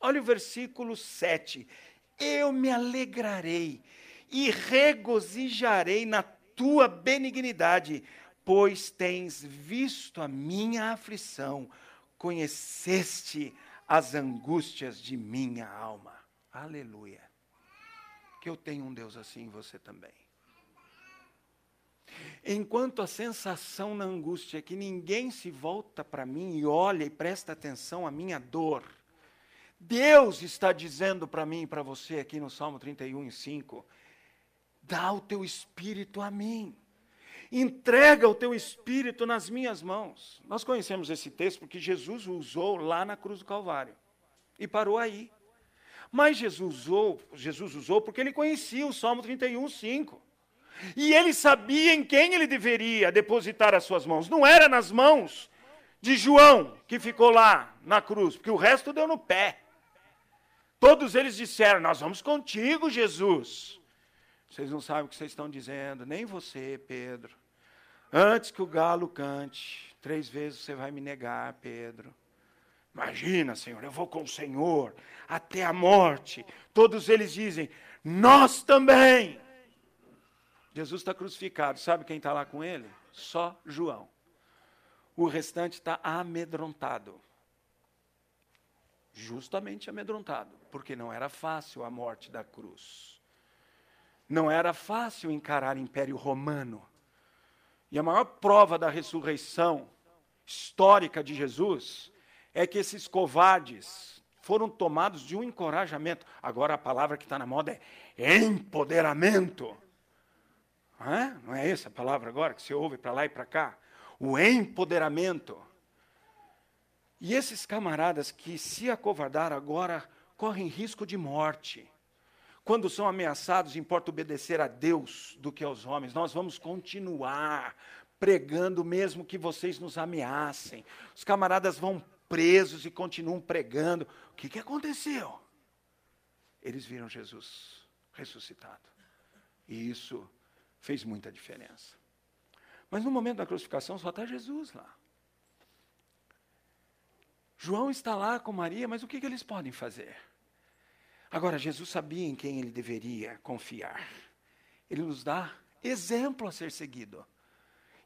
Olha o versículo 7. Eu me alegrarei e regozijarei na tua benignidade, pois tens visto a minha aflição, conheceste as angústias de minha alma. Aleluia. Que eu tenho um Deus assim, você também. Enquanto a sensação na angústia é que ninguém se volta para mim e olha e presta atenção à minha dor, Deus está dizendo para mim e para você aqui no Salmo 31, 5, dá o teu espírito a mim. Entrega o teu espírito nas minhas mãos. Nós conhecemos esse texto porque Jesus o usou lá na cruz do Calvário. E parou aí. Mas Jesus usou, Jesus usou porque ele conhecia o Salmo 31, 5. E ele sabia em quem ele deveria depositar as suas mãos. Não era nas mãos de João, que ficou lá na cruz, porque o resto deu no pé. Todos eles disseram: Nós vamos contigo, Jesus. Vocês não sabem o que vocês estão dizendo, nem você, Pedro. Antes que o galo cante, três vezes você vai me negar, Pedro. Imagina, Senhor, eu vou com o Senhor até a morte. Todos eles dizem: Nós também. Jesus está crucificado. Sabe quem está lá com ele? Só João. O restante está amedrontado. Justamente amedrontado, porque não era fácil a morte da cruz. Não era fácil encarar o Império Romano. E a maior prova da ressurreição histórica de Jesus é que esses covardes foram tomados de um encorajamento. Agora a palavra que está na moda é empoderamento. É? Não é essa a palavra agora que você ouve para lá e para cá? O empoderamento. E esses camaradas que se acovardaram agora correm risco de morte. Quando são ameaçados, importa obedecer a Deus do que aos homens. Nós vamos continuar pregando, mesmo que vocês nos ameacem. Os camaradas vão presos e continuam pregando. O que, que aconteceu? Eles viram Jesus ressuscitado. E isso fez muita diferença. Mas no momento da crucificação só está Jesus lá. João está lá com Maria, mas o que, que eles podem fazer? Agora, Jesus sabia em quem ele deveria confiar. Ele nos dá exemplo a ser seguido.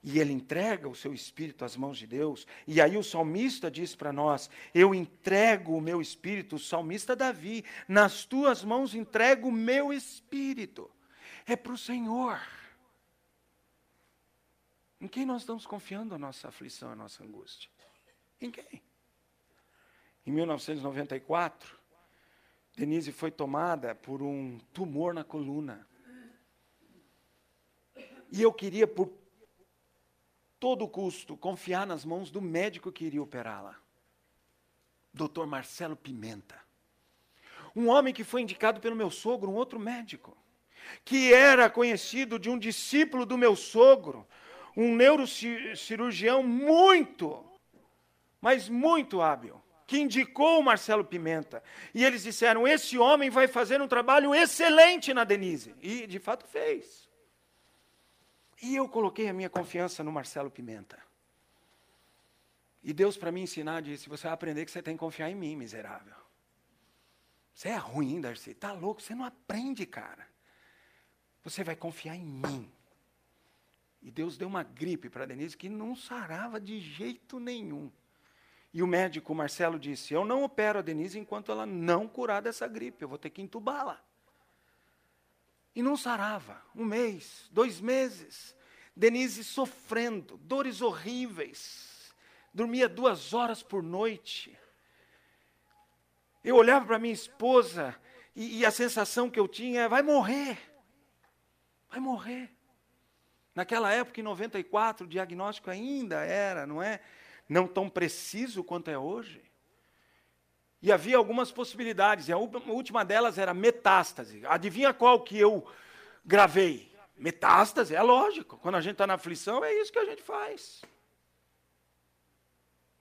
E ele entrega o seu espírito às mãos de Deus. E aí o salmista diz para nós: Eu entrego o meu espírito, o salmista Davi, nas tuas mãos entrego o meu espírito. É para o Senhor. Em quem nós estamos confiando a nossa aflição, a nossa angústia? Em quem? Em 1994, Denise foi tomada por um tumor na coluna. E eu queria, por todo custo, confiar nas mãos do médico que iria operá-la. Dr. Marcelo Pimenta. Um homem que foi indicado pelo meu sogro, um outro médico, que era conhecido de um discípulo do meu sogro, um neurocirurgião muito, mas muito hábil, que indicou o Marcelo Pimenta. E eles disseram: esse homem vai fazer um trabalho excelente na Denise. E de fato fez. E eu coloquei a minha confiança no Marcelo Pimenta. E Deus, para me ensinar, disse: Você vai aprender que você tem que confiar em mim, miserável. Você é ruim, Darcy. Está louco? Você não aprende, cara. Você vai confiar em mim. E Deus deu uma gripe para Denise que não sarava de jeito nenhum. E o médico Marcelo disse: Eu não opero a Denise enquanto ela não curar dessa gripe, eu vou ter que entubá-la. E não sarava. Um mês, dois meses. Denise sofrendo, dores horríveis. Dormia duas horas por noite. Eu olhava para minha esposa e, e a sensação que eu tinha é: vai morrer. Vai morrer. Naquela época, em 94, o diagnóstico ainda era, não é? Não tão preciso quanto é hoje. E havia algumas possibilidades, e a última delas era metástase. Adivinha qual que eu gravei? Metástase, é lógico. Quando a gente está na aflição, é isso que a gente faz.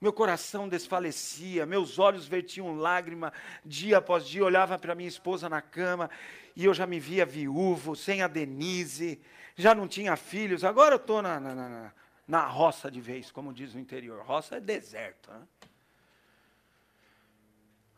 Meu coração desfalecia, meus olhos vertiam lágrima dia após dia. olhava para minha esposa na cama e eu já me via viúvo, sem a Denise, já não tinha filhos, agora eu estou na, na, na, na, roça de vez, como diz o interior. Roça é deserto. Né?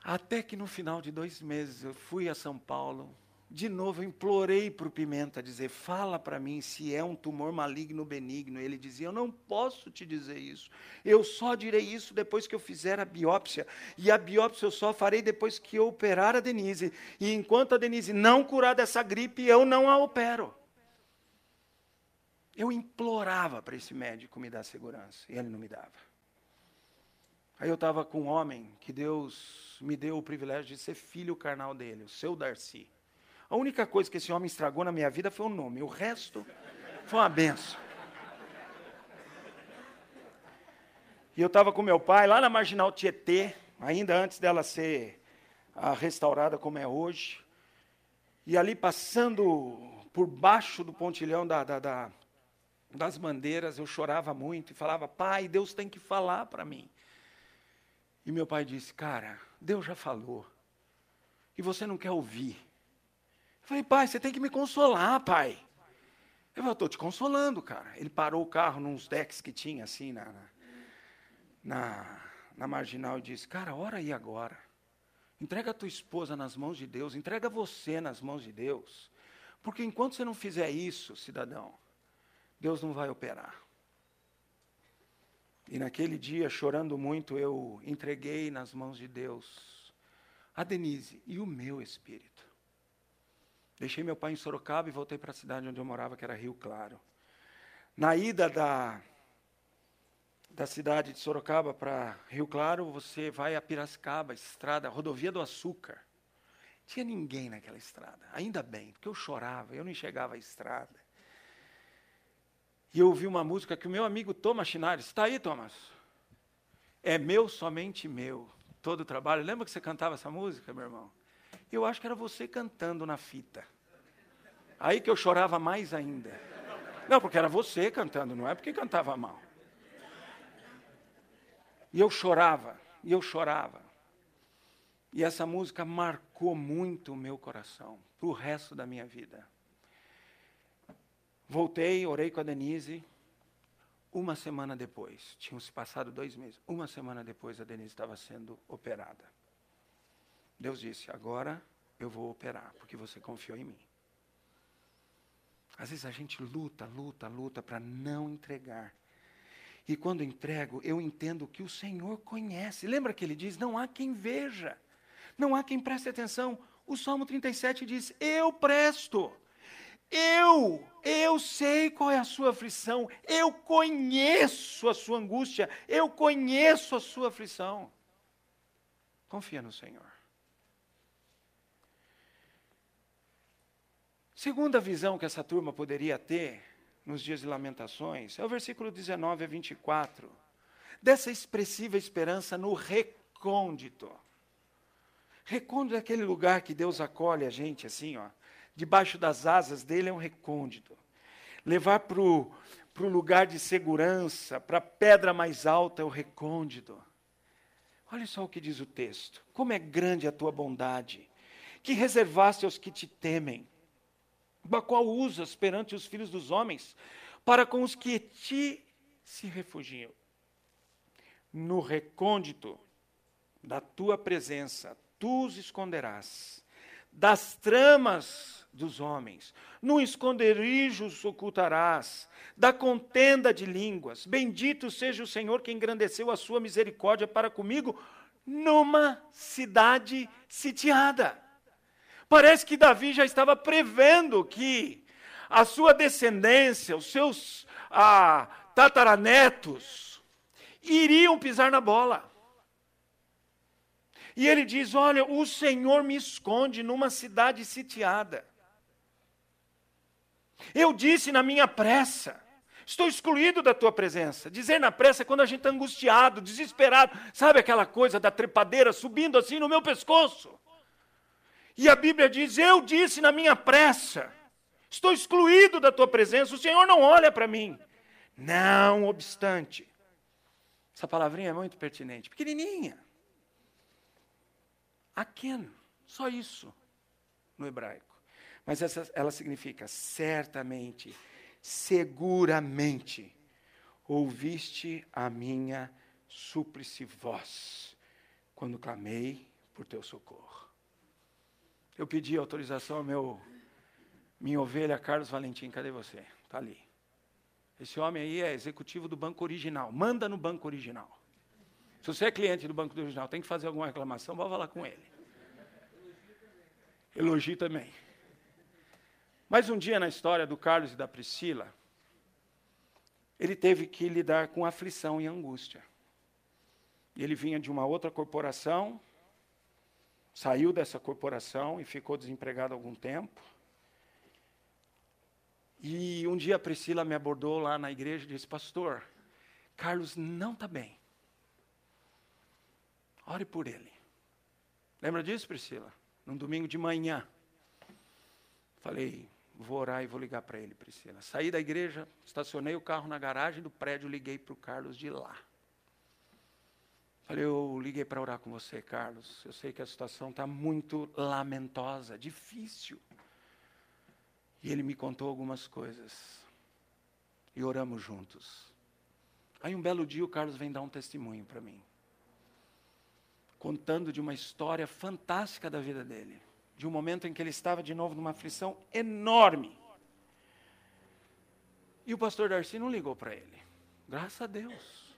Até que no final de dois meses eu fui a São Paulo, de novo eu implorei para o Pimenta dizer: fala para mim se é um tumor maligno ou benigno. Ele dizia: eu não posso te dizer isso. Eu só direi isso depois que eu fizer a biópsia. E a biópsia eu só farei depois que eu operar a Denise. E enquanto a Denise não curar dessa gripe, eu não a opero. Eu implorava para esse médico me dar segurança e ele não me dava. Aí eu estava com um homem que Deus me deu o privilégio de ser filho carnal dele, o seu Darcy. A única coisa que esse homem estragou na minha vida foi o nome, o resto foi uma benção. E eu estava com meu pai lá na Marginal Tietê, ainda antes dela ser ah, restaurada como é hoje. E ali passando por baixo do pontilhão da, da, da, das bandeiras, eu chorava muito e falava: Pai, Deus tem que falar para mim. E meu pai disse: Cara, Deus já falou. E você não quer ouvir. Eu falei: Pai, você tem que me consolar, pai. Eu falei: Estou te consolando, cara. Ele parou o carro nos decks que tinha assim na, na, na marginal e disse: Cara, ora aí agora. Entrega a tua esposa nas mãos de Deus, entrega você nas mãos de Deus. Porque enquanto você não fizer isso, cidadão, Deus não vai operar. E naquele dia, chorando muito, eu entreguei nas mãos de Deus a Denise e o meu espírito. Deixei meu pai em Sorocaba e voltei para a cidade onde eu morava, que era Rio Claro. Na ida da, da cidade de Sorocaba para Rio Claro, você vai a Piracicaba, estrada, rodovia do Açúcar. Tinha ninguém naquela estrada, ainda bem, porque eu chorava, eu não enxergava a estrada. E eu ouvi uma música que o meu amigo Thomas Chinares, está aí, Thomas? É meu, somente meu, todo o trabalho. Lembra que você cantava essa música, meu irmão? Eu acho que era você cantando na fita. Aí que eu chorava mais ainda. Não, porque era você cantando, não é porque cantava mal. E eu chorava, e eu chorava. E essa música marcou muito o meu coração, para o resto da minha vida. Voltei, orei com a Denise. Uma semana depois, tinham se passado dois meses, uma semana depois a Denise estava sendo operada. Deus disse: Agora eu vou operar, porque você confiou em mim. Às vezes a gente luta, luta, luta para não entregar. E quando entrego, eu entendo que o Senhor conhece. Lembra que ele diz: Não há quem veja, não há quem preste atenção. O Salmo 37 diz: Eu presto. Eu, eu sei qual é a sua aflição, eu conheço a sua angústia, eu conheço a sua aflição. Confia no Senhor. Segunda visão que essa turma poderia ter nos dias de lamentações é o versículo 19 a 24, dessa expressiva esperança no recôndito. Recôndito é aquele lugar que Deus acolhe a gente assim, ó debaixo das asas dele é um recôndito. Levar para o lugar de segurança, para a pedra mais alta é o recôndito. Olha só o que diz o texto. Como é grande a tua bondade, que reservaste aos que te temem, da qual usas perante os filhos dos homens, para com os que te se refugiam. No recôndito da tua presença, tu os esconderás das tramas dos homens. No esconderijo ocultarás, da contenda de línguas. Bendito seja o Senhor que engrandeceu a sua misericórdia para comigo numa cidade sitiada. Parece que Davi já estava prevendo que a sua descendência, os seus ah, tataranetos, iriam pisar na bola. E ele diz: Olha, o Senhor me esconde numa cidade sitiada. Eu disse na minha pressa, estou excluído da tua presença. Dizer na pressa é quando a gente está angustiado, desesperado, sabe aquela coisa da trepadeira subindo assim no meu pescoço. E a Bíblia diz: Eu disse na minha pressa, estou excluído da tua presença, o Senhor não olha para mim. Não obstante, essa palavrinha é muito pertinente, pequenininha. Aken, só isso no hebraico. Mas essa, ela significa certamente, seguramente, ouviste a minha súplice voz quando clamei por teu socorro. Eu pedi autorização ao meu minha ovelha Carlos Valentim, cadê você? Está ali. Esse homem aí é executivo do banco original. Manda no banco original. Se você é cliente do banco original, tem que fazer alguma reclamação, vá falar com ele. Elogio também. Mas um dia na história do Carlos e da Priscila, ele teve que lidar com aflição e angústia. Ele vinha de uma outra corporação, saiu dessa corporação e ficou desempregado algum tempo. E um dia a Priscila me abordou lá na igreja e disse: Pastor, Carlos não está bem. Ore por ele. Lembra disso, Priscila? Num domingo de manhã. Falei, vou orar e vou ligar para ele, Priscila. Saí da igreja, estacionei o carro na garagem do prédio, liguei para o Carlos de lá. Falei, eu liguei para orar com você, Carlos. Eu sei que a situação está muito lamentosa, difícil. E ele me contou algumas coisas. E oramos juntos. Aí um belo dia o Carlos vem dar um testemunho para mim. Contando de uma história fantástica da vida dele de um momento em que ele estava de novo numa aflição enorme. E o pastor Darcy não ligou para ele. Graças a Deus.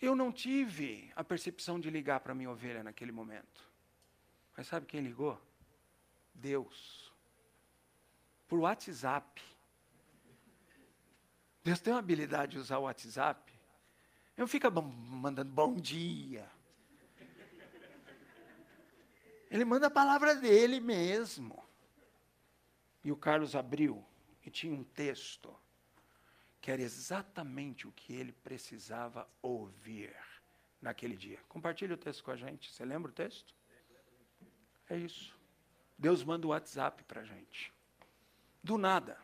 Eu não tive a percepção de ligar para minha ovelha naquele momento. Mas sabe quem ligou? Deus. Por WhatsApp. Deus tem uma habilidade de usar o WhatsApp. Eu fico mandando bom dia. Ele manda a palavra dele mesmo. E o Carlos abriu e tinha um texto que era exatamente o que ele precisava ouvir naquele dia. Compartilhe o texto com a gente. Você lembra o texto? É isso. Deus manda o WhatsApp para a gente. Do nada,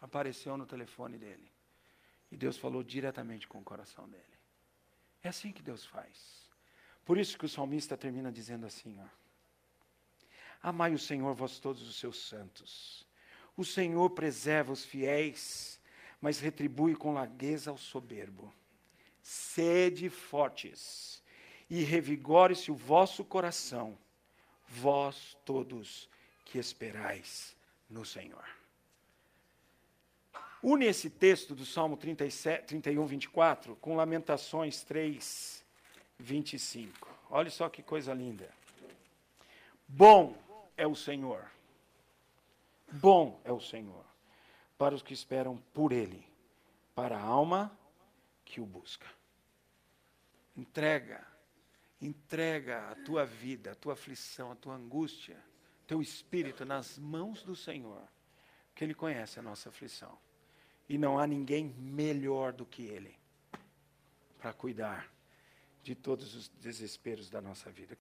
apareceu no telefone dele. E Deus falou diretamente com o coração dele. É assim que Deus faz. Por isso que o salmista termina dizendo assim, ó. Amai o Senhor, vós todos os seus santos. O Senhor preserva os fiéis, mas retribui com largueza ao soberbo. Sede fortes e revigore-se o vosso coração, vós todos que esperais no Senhor. Une esse texto do Salmo 37, 31, 24 com Lamentações 3, 25. Olha só que coisa linda. Bom é o Senhor. Bom é o Senhor para os que esperam por Ele, para a alma que o busca. Entrega, entrega a tua vida, a tua aflição, a tua angústia, teu espírito nas mãos do Senhor, que Ele conhece a nossa aflição. E não há ninguém melhor do que Ele para cuidar de todos os desesperos da nossa vida.